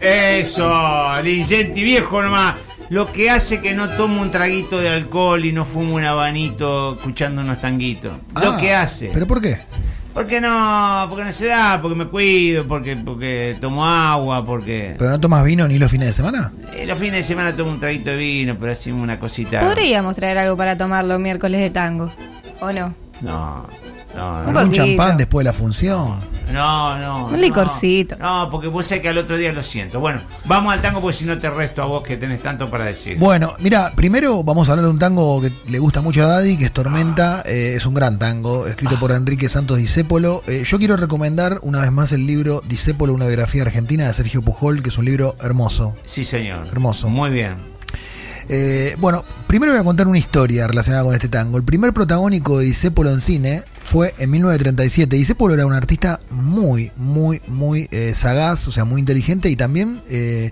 Eso, Lingenti, viejo nomás. Lo que hace que no tomo un traguito de alcohol y no fumo un habanito escuchando unos tanguitos. Lo Ah, que hace. ¿Pero por qué? Porque no, porque no se da, porque me cuido, porque, porque tomo agua, porque... ¿Pero no tomas vino ni los fines de semana? Eh, los fines de semana tomo un traguito de vino, pero así una cosita... Podríamos traer algo para tomar los miércoles de tango. ¿O no? No, no, Un no. ¿Algún poquito. champán después de la función? No, no. Un licorcito. No, porque vos sabés que al otro día lo siento. Bueno, vamos al tango porque si no te resto a vos que tenés tanto para decir. Bueno, mira, primero vamos a hablar de un tango que le gusta mucho a Daddy, que es Tormenta. eh, es un gran tango, escrito por Enrique Santos Discépolo. Eh, yo quiero recomendar una vez más el libro Discépolo, una biografía argentina de Sergio Pujol, que es un libro hermoso. Sí, señor. Hermoso. Muy bien. Eh, bueno, primero voy a contar una historia relacionada con este tango. El primer protagónico de Discépolo en cine fue en 1937. Discépolo era un artista muy, muy, muy eh, sagaz, o sea, muy inteligente y también... eh,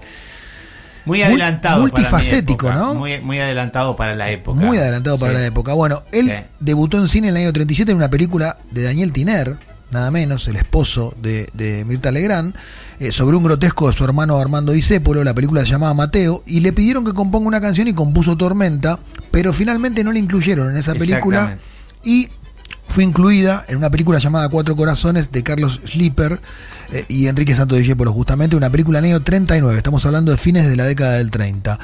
Muy adelantado. multifacético, para mi época. ¿no? Muy, muy adelantado para la época. Muy adelantado para Sí. la época. Bueno, él Sí. debutó en cine en el año 37 en una película de Daniel Tiner, nada menos, el esposo de, de Mirta Legrand, eh, sobre un grotesco de su hermano Armando Discépolo. La película se llamaba Mateo y le pidieron que componga una canción y compuso Tormenta, pero finalmente no la incluyeron en esa película y fue incluida en una película llamada Cuatro Corazones de Carlos Schlieper eh, y Enrique Santos Discépolo, justamente una película del año 39, estamos hablando de fines de la década del 30.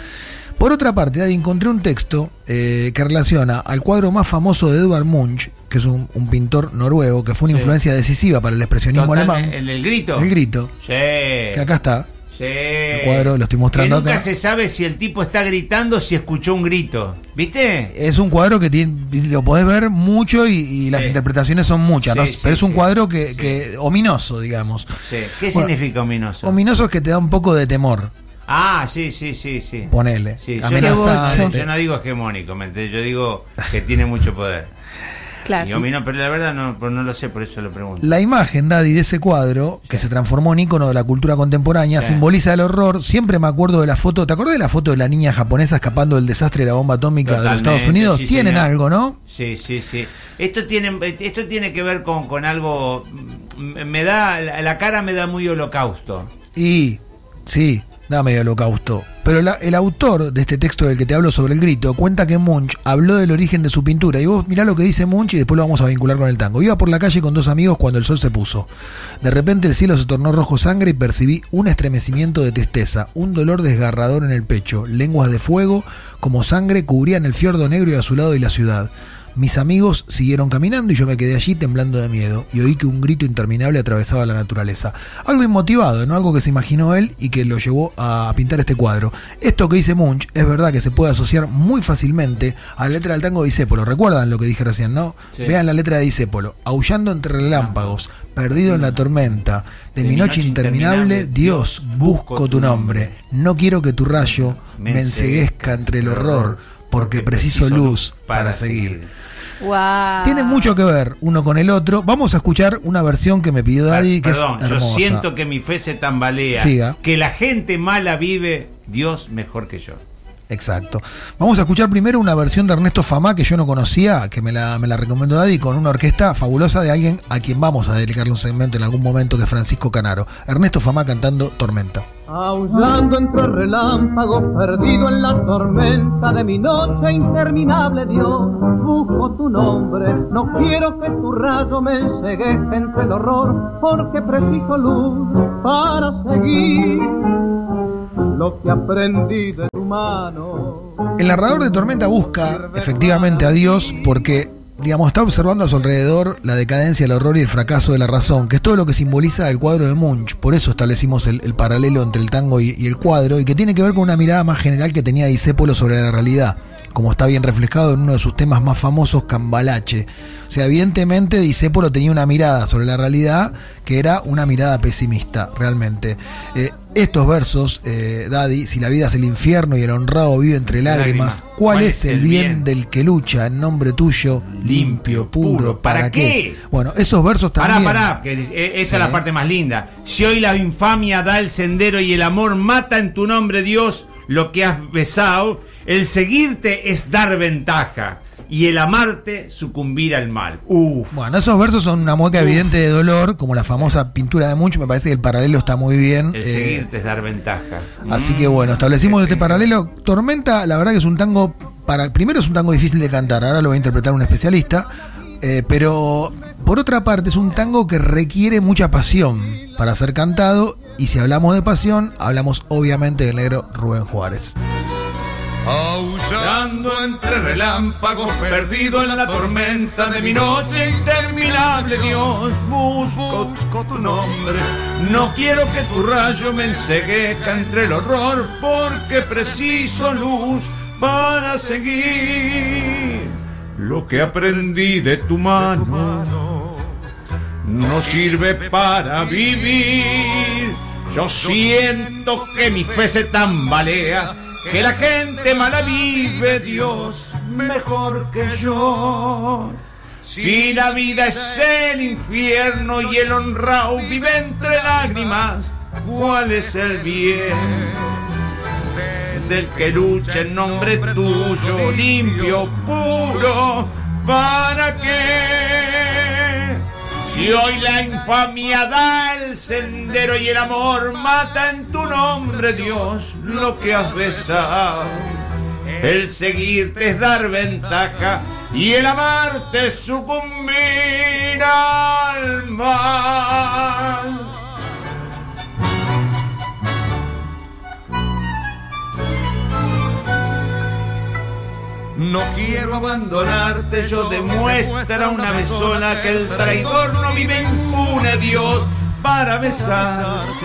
Por otra parte, encontré un texto eh, que relaciona al cuadro más famoso de Edvard Munch, que es un, un pintor noruego, que fue una Sí. influencia decisiva para el expresionismo Totalmente. alemán. ¿El del grito? El grito, Sí. que acá está. Sí. El cuadro lo estoy mostrando que nunca acá. se sabe si el tipo está gritando o si escuchó un grito. ¿Viste? Es un cuadro que tiene, lo podés ver mucho y, y las Sí. interpretaciones son muchas, pero es un cuadro que, que ominoso, digamos. Sí. ¿Qué Bueno, significa ominoso? Ominoso es que te da un poco de temor, ah, sí, sí, sí, sí. ponele. Sí, yo, no digo hegemónico, ¿me entendés? Yo digo que tiene mucho poder. Claro. Y pero la verdad no, pues no lo sé, por eso lo pregunto. La imagen, Daddy, de ese cuadro, que se transformó en ícono de la cultura contemporánea, Sí. simboliza el horror. Siempre me acuerdo de la foto. ¿Te acordás de la foto de la niña japonesa escapando del desastre de la bomba atómica de los Estados Unidos? sí, Tienen señor. algo, ¿no? Sí, sí, sí. Esto tiene, esto tiene que ver con, con algo. Me da. La, la cara me da muy holocausto. Y sí, da medio holocausto. Pero la- el autor de este texto del que te hablo sobre el grito cuenta que Munch habló del origen de su pintura. Y vos mirá lo que dice Munch y después lo vamos a vincular con el tango. Iba por la calle con dos amigos cuando el sol se puso. De repente el cielo se tornó rojo sangre y percibí un estremecimiento de tristeza, un dolor desgarrador en el pecho, lenguas de fuego como sangre cubrían el fiordo negro y azulado y la ciudad. Mis amigos siguieron caminando y yo me quedé allí temblando de miedo y oí que un grito interminable atravesaba la naturaleza. Algo inmotivado, ¿no? Algo que se imaginó él y que lo llevó a pintar este cuadro. Esto que dice Munch es verdad que se puede asociar muy fácilmente a la letra del tango de Disépolo. ¿Recuerdan lo que dije recién, no? Sí. Vean la letra de Disépolo. Aullando entre relámpagos, perdido en la tormenta, de, mi noche interminable, Dios, busco tu nombre. No quiero que tu rayo me enseguezca entre el horror, porque preciso luz para seguir. Wow. Tienen mucho que ver uno con el otro. Vamos a escuchar una versión que me pidió Daddy, que Perdón, es yo hermosa. siento que mi fe se tambalea. Siga. Que la gente mala vive Dios mejor que yo. Exacto. Vamos a escuchar primero una versión de Ernesto Famá que yo no conocía, que me la, me la recomendó Daddy, con una orquesta fabulosa de alguien a quien vamos a dedicarle un segmento en algún momento, que es Francisco Canaro. Ernesto Famá cantando Tormenta. Aullando entre relámpagos, perdido en la tormenta de mi noche interminable, Dios, busco tu nombre. No quiero que tu rayo me enseguezca entre el horror, porque preciso luz para seguir lo que aprendí de tu mano. El narrador de Tormenta busca efectivamente a Dios porque, digamos, está observando a su alrededor la decadencia, el horror y el fracaso de la razón, que es todo lo que simboliza el cuadro de Munch. Por eso establecimos el, el paralelo entre el tango y, y el cuadro, y que tiene que ver con una mirada más general que tenía Disépolo sobre la realidad, como está bien reflejado en uno de sus temas más famosos, Cambalache. O sea, evidentemente Disépolo tenía una mirada sobre la realidad que era una mirada pesimista, realmente. Eh, estos versos, eh, Daddy, si la vida es el infierno y el honrado vive entre lágrimas. ¿cuál es el bien del que lucha en nombre tuyo, limpio, puro? ¿Para, ¿Para qué? qué? Bueno, esos versos Pará, también. pará, que eh, esa es la parte más linda. Si hoy la infamia da el sendero y el amor mata en tu nombre, Dios, lo que has besado, el seguirte es dar ventaja. y el amarte sucumbir al mal. Uf. Bueno, esos versos son una mueca evidente de dolor, como la famosa pintura de Munch. Me parece que el paralelo está muy bien. El Eh, seguirte es dar ventaja. Así que bueno, establecimos este paralelo. Tormenta, la verdad que es un tango para. Primero es un tango difícil de cantar, ahora lo va a interpretar un especialista. eh, pero por otra parte es un tango que requiere mucha pasión para ser cantado. Y si hablamos de pasión, hablamos obviamente del negro Rubén Juárez. Aullando entre relámpagos, perdido en la tormenta de mi noche interminable, Dios, busco, busco tu nombre. No quiero que tu rayo me enseguezca entre el horror, porque preciso luz para seguir. Lo que aprendí de tu mano no sirve para vivir. Yo siento que mi fe se tambalea, que la gente mala vive, Dios, mejor que yo. Si la vida es el infierno y el honrado vive entre lágrimas, ¿cuál es el bien? del que lucha en nombre tuyo, limpio, puro, ¿para qué? Si hoy la infamia da el sendero y el amor mata en tu nombre, Dios, lo que has besado. El seguirte es dar ventaja y el amarte es sucumbir al mal. No quiero abandonarte, yo demuestra una besona que el traidor no vive impune, Dios, para besarte.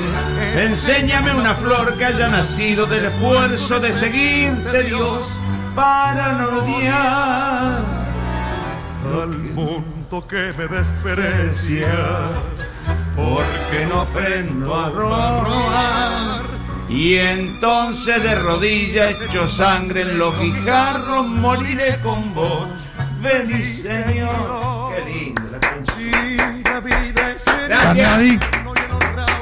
Enséñame una flor que haya nacido del esfuerzo de seguirte, Dios, para no odiar al mundo que me desprecia, porque no aprendo a robar. Y entonces de rodillas hecho sangre en los guijarros moriré con vos. Feliz Señor. Qué linda la canción. si la vida es Gracias.